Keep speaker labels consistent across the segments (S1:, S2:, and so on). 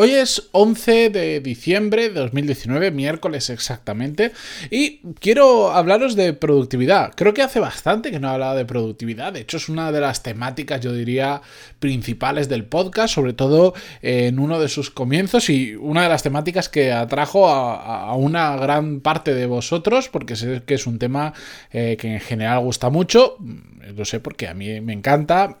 S1: Hoy es 11 de diciembre de 2019, miércoles exactamente, y quiero hablaros de productividad. Creo que hace bastante que no he hablado de productividad, de hecho es una de las temáticas, yo diría, principales del podcast, sobre todo en uno de sus comienzos y una de las temáticas que atrajo a, una gran parte de vosotros, porque sé que es un tema eh, que en general gusta mucho, lo sé porque a mí me encanta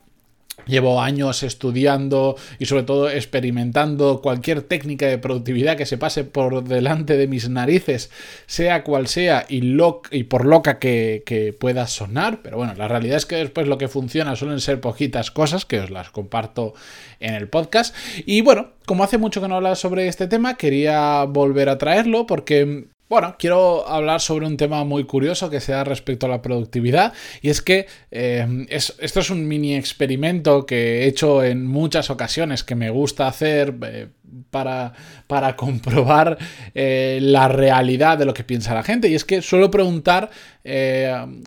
S1: Llevo años estudiando y sobre todo experimentando cualquier técnica de productividad que se pase por delante de mis narices, sea cual sea y, y por loca que, que, pueda sonar. Pero bueno, la realidad es que después lo que funciona suelen ser poquitas cosas que os las comparto en el podcast. Y bueno, como hace mucho que no hablaba sobre este tema, quería volver a traerlo porque bueno, quiero hablar sobre un tema muy curioso que se da respecto a la productividad y es que eh, esto es un mini experimento que he hecho en muchas ocasiones que me gusta hacer eh, para, para, comprobar eh, la realidad de lo que piensa la gente. Y es que suelo preguntar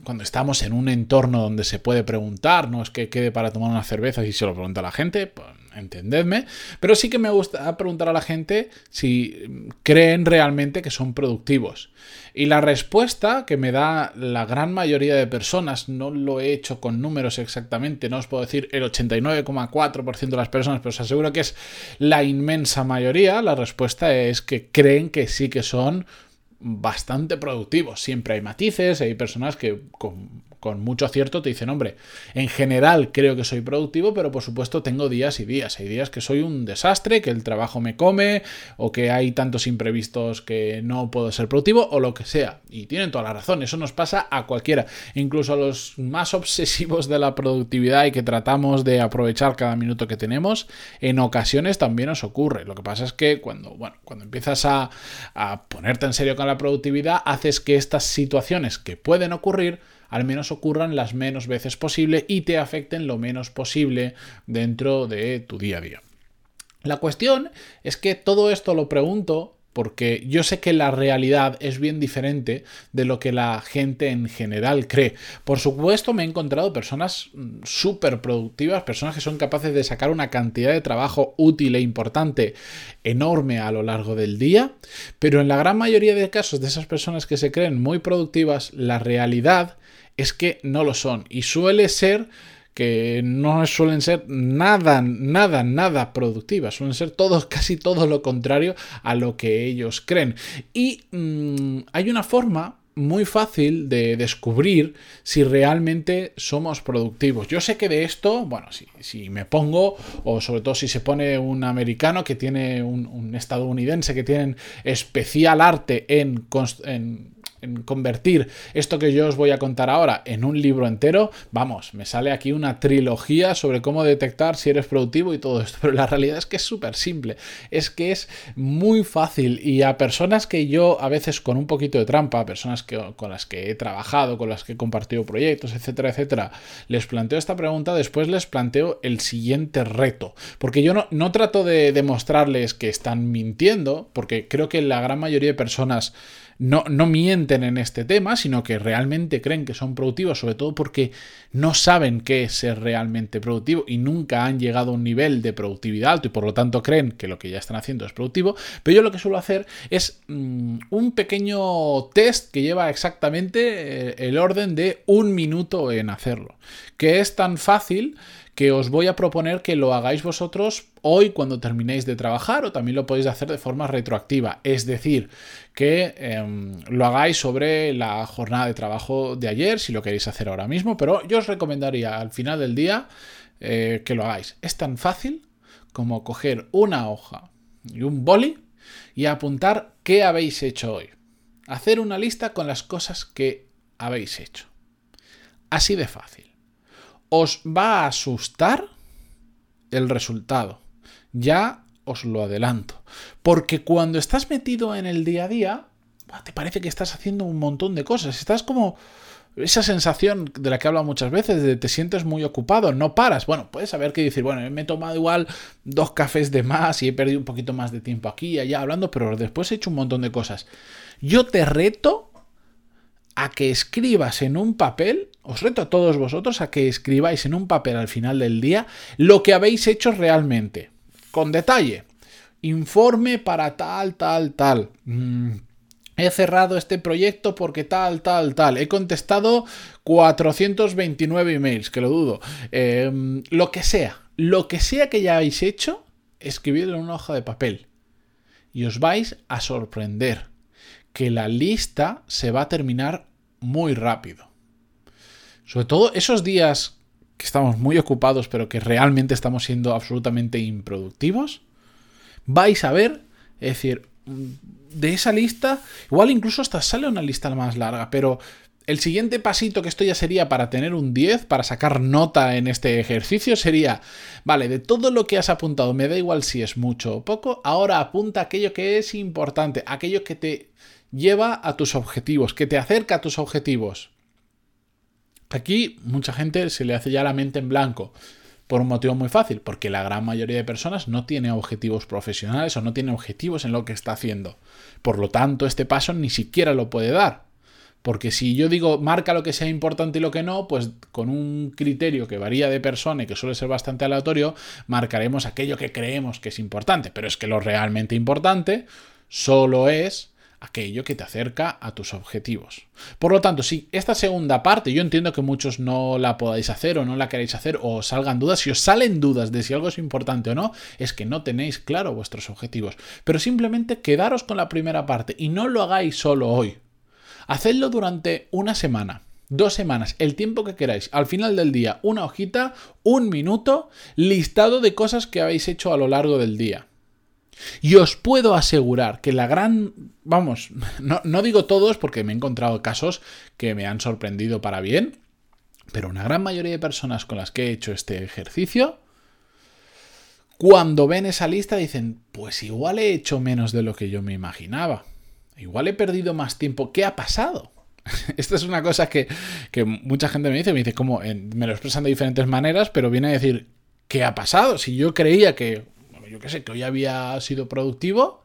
S1: cuando estamos en un entorno donde se puede preguntar, no es que quede para tomar una cerveza y se lo pregunta a la gente, pues, entendedme, pero sí que me gusta preguntar a la gente si creen realmente que son productivos. Y la respuesta que me da la gran mayoría de personas, no lo he hecho con números exactamente, no os puedo decir el 89,4% de las personas, pero os aseguro que es la inmensa mayoría, la respuesta es que creen que sí que son bastante productivos. Siempre hay matices, hay personas que con mucho acierto te dicen, hombre, en general creo que soy productivo, pero por supuesto tengo días y días. Hay días que soy un desastre, que el trabajo me come, o que hay tantos imprevistos que no puedo ser productivo, o lo que sea. Y tienen toda la razón, eso nos pasa a cualquiera, incluso a los más obsesivos de la productividad y que tratamos de aprovechar cada minuto que tenemos, en ocasiones también nos ocurre. Lo que pasa es que cuando, bueno, cuando empiezas a, a ponerte en serio con la productividad, haces que estas situaciones que pueden ocurrir, al menos ocurran las menos veces posible y te afecten lo menos posible dentro de tu día a día. La cuestión es que todo esto lo pregunto porque yo sé que la realidad es bien diferente de lo que la gente en general cree. Por supuesto, me he encontrado personas mm, súper productivas, personas que son capaces de sacar una cantidad de trabajo útil e importante enorme a lo largo del día, pero en la gran mayoría de casos de esas personas que se creen muy productivas, la realidad es que no lo son. Y suele ser que no suelen ser nada, nada, nada productivas. Suelen ser todos, casi todo lo contrario a lo que ellos creen. Y mm, hay una forma muy fácil de descubrir si realmente somos productivos. Yo sé que de esto, bueno, si, si me pongo, o sobre todo si se pone un americano que tiene un, un estadounidense que tienen especial arte en, en en convertir esto que yo os voy a contar ahora en un libro entero, vamos, me sale aquí una trilogía sobre cómo detectar si eres productivo y todo esto. Pero la realidad es que es súper simple. Es que es muy fácil y a personas que yo a veces con un poquito de trampa, personas que, con las que he trabajado, con las que he compartido proyectos, etcétera, etcétera, les planteo esta pregunta, después les planteo el siguiente reto. Porque yo no, no trato de demostrarles que están mintiendo, porque creo que la gran mayoría de personas no, no mienten en este tema, sino que realmente creen que son productivos, sobre todo porque no saben qué es ser realmente productivo y nunca han llegado a un nivel de productividad alto y por lo tanto creen que lo que ya están haciendo es productivo. Pero yo lo que suelo hacer es mm, un pequeño test que lleva exactamente eh, el orden de un minuto en hacerlo, que es tan fácil que os voy a proponer que lo hagáis vosotros hoy cuando terminéis de trabajar o también lo podéis hacer de forma retroactiva. Es decir, que em, lo hagáis sobre la jornada de trabajo de ayer, si lo queréis hacer ahora mismo, pero yo os recomendaría al final del día eh, que lo hagáis. Es tan fácil como coger una hoja y un boli y apuntar qué habéis hecho hoy. Hacer una lista con las cosas que habéis hecho. Así de fácil os va a asustar el resultado. Ya os lo adelanto. Porque cuando estás metido en el día a día, te parece que estás haciendo un montón de cosas. Estás como esa sensación de la que hablo muchas veces, de te sientes muy ocupado, no paras. Bueno, puedes saber que decir, bueno, me he tomado igual dos cafés de más y he perdido un poquito más de tiempo aquí y allá hablando, pero después he hecho un montón de cosas. Yo te reto a que escribas en un papel, os reto a todos vosotros a que escribáis en un papel al final del día lo que habéis hecho realmente, con detalle. Informe para tal, tal, tal. Mm, he cerrado este proyecto porque tal, tal, tal. He contestado 429 emails, que lo dudo. Em, lo que sea, lo que sea que ya hayáis hecho, escribidlo en una hoja de papel. Y os vais a sorprender que la lista se va a terminar muy rápido. Sobre todo esos días que estamos muy ocupados pero que realmente estamos siendo absolutamente improductivos, vais a ver, es decir, de esa lista, igual incluso hasta sale una lista más larga, pero el siguiente pasito que esto ya sería para tener un 10, para sacar nota en este ejercicio, sería, vale, de todo lo que has apuntado, me da igual si es mucho o poco, ahora apunta aquello que es importante, aquello que te lleva a tus objetivos, que te acerca a tus objetivos. Aquí mucha gente se le hace ya la mente en blanco. Por un motivo muy fácil, porque la gran mayoría de personas no tiene objetivos profesionales o no tiene objetivos en lo que está haciendo. Por lo tanto, este paso ni siquiera lo puede dar. Porque si yo digo marca lo que sea importante y lo que no, pues con un criterio que varía de persona y que suele ser bastante aleatorio, marcaremos aquello que creemos que es importante. Pero es que lo realmente importante solo es aquello que te acerca a tus objetivos. Por lo tanto, si esta segunda parte, yo entiendo que muchos no la podáis hacer o no la queréis hacer o salgan dudas, si os salen dudas de si algo es importante o no, es que no tenéis claro vuestros objetivos. Pero simplemente quedaros con la primera parte y no lo hagáis solo hoy. Hacedlo durante una semana. Dos semanas, el tiempo que queráis. Al final del día, una hojita, un minuto, listado de cosas que habéis hecho a lo largo del día. Y os puedo asegurar que la gran, vamos, no, digo todos porque me he encontrado casos que me han sorprendido para bien, pero una gran mayoría de personas con las que he hecho este ejercicio, cuando ven esa lista dicen, pues igual he hecho menos de lo que yo me imaginaba, igual he perdido más tiempo, ¿qué ha pasado? Esta es una cosa que, que, mucha gente me dice, me dice como, me lo expresan de diferentes maneras, pero viene a decir, ¿qué ha pasado? Si yo creía que yo qué sé, que hoy había sido productivo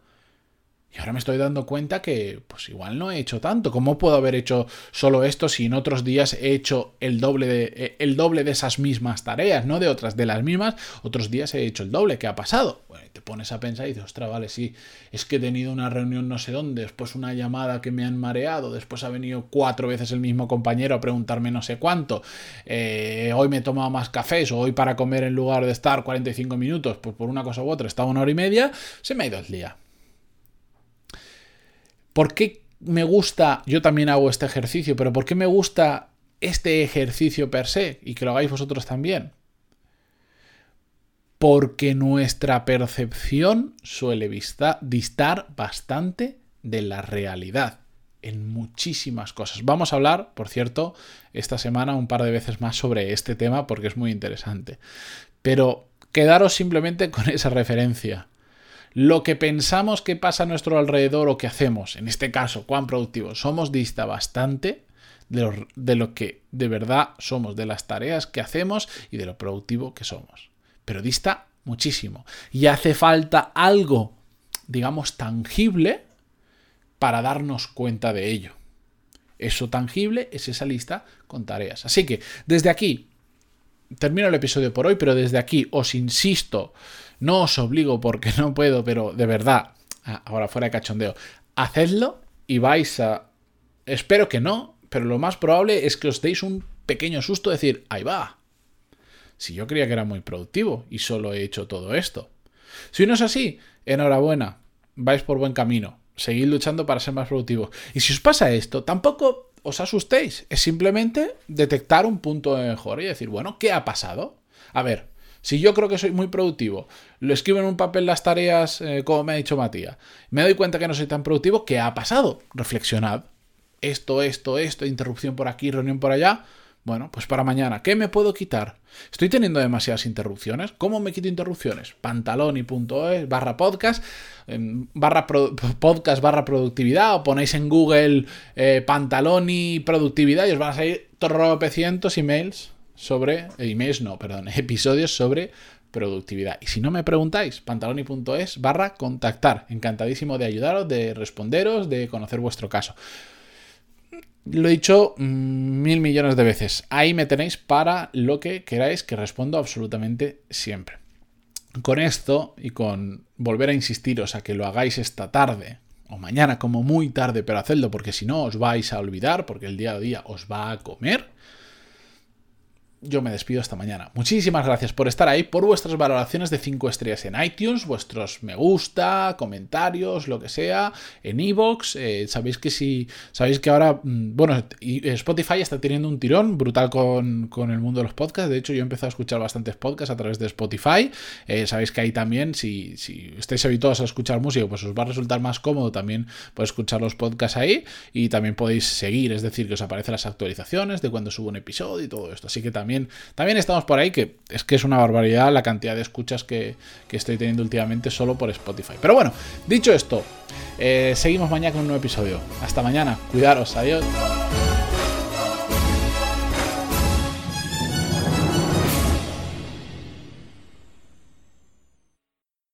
S1: y ahora me estoy dando cuenta que, pues igual no he hecho tanto. ¿Cómo puedo haber hecho solo esto si en otros días he hecho el doble de, eh, el doble de esas mismas tareas, no de otras, de las mismas? Otros días he hecho el doble. ¿Qué ha pasado? Bueno, te pones a pensar y dices, ostras, vale, sí, es que he tenido una reunión no sé dónde, después una llamada que me han mareado, después ha venido cuatro veces el mismo compañero a preguntarme no sé cuánto, eh, hoy me he tomado más cafés o hoy para comer en lugar de estar 45 minutos, pues por una cosa u otra estaba una hora y media, se me ha ido el día. ¿Por qué me gusta, yo también hago este ejercicio, pero por qué me gusta este ejercicio per se y que lo hagáis vosotros también? Porque nuestra percepción suele distar bastante de la realidad en muchísimas cosas. Vamos a hablar, por cierto, esta semana un par de veces más sobre este tema porque es muy interesante. Pero quedaros simplemente con esa referencia lo que pensamos que pasa a nuestro alrededor o que hacemos, en este caso, cuán productivos somos, dista bastante de lo, que de verdad somos, de las tareas que hacemos y de lo productivo que somos. Pero dista muchísimo. Y hace falta algo, digamos, tangible para darnos cuenta de ello. Eso tangible es esa lista con tareas. Así que desde aquí, termino el episodio por hoy, pero desde aquí os insisto no os obligo porque no puedo, pero de verdad, ahora fuera de cachondeo, hacedlo y vais a... Espero que no, pero lo más probable es que os deis un pequeño susto, decir, ahí va. Si yo creía que era muy productivo y solo he hecho todo esto. Si no es así, enhorabuena, vais por buen camino. Seguid luchando para ser más productivos. Y si os pasa esto, tampoco os asustéis. Es simplemente detectar un punto de mejora y decir, bueno, ¿qué ha pasado? A ver, si yo creo que soy muy productivo, lo escribo en un papel las tareas, eh, como me ha dicho Matías, me doy cuenta que no soy tan productivo, ¿qué ha pasado? Reflexionad. Esto, esto, esto, interrupción por aquí, reunión por allá. Bueno, pues para mañana, ¿qué me puedo quitar? ¿Estoy teniendo demasiadas interrupciones? ¿Cómo me quito interrupciones? Pantaloni.es barra podcast, barra podcast barra productividad, o ponéis en Google eh, Pantaloni productividad y os van a salir tropecientos emails sobre, eh, emails no, perdón, episodios sobre productividad. Y si no me preguntáis, pantaloni.es barra contactar. Encantadísimo de ayudaros, de responderos, de conocer vuestro caso. Lo he dicho mm, mil millones de veces. Ahí me tenéis para lo que queráis que respondo absolutamente siempre. Con esto y con volver a insistiros a que lo hagáis esta tarde o mañana como muy tarde, pero hacedlo porque si no os vais a olvidar, porque el día a día os va a comer yo me despido esta mañana. Muchísimas gracias por estar ahí, por vuestras valoraciones de 5 estrellas en iTunes, vuestros me gusta, comentarios, lo que sea, en iVoox. Eh, sabéis que si. Sabéis que ahora. Mm, bueno, Spotify está teniendo un tirón brutal con, el mundo de los podcasts. De hecho, yo he empezado a escuchar bastantes podcasts a través de Spotify. Eh, sabéis que ahí también, si, si estáis habituados a escuchar música, pues os va a resultar más cómodo también podéis escuchar los podcasts ahí. Y también podéis seguir, es decir, que os aparecen las actualizaciones de cuando subo un episodio y todo esto. Así que también también, estamos por ahí, que es que es una barbaridad la cantidad de escuchas que, estoy teniendo últimamente solo por Spotify. Pero bueno, dicho esto, eh, seguimos mañana con un nuevo episodio. Hasta mañana, cuidaros, adiós.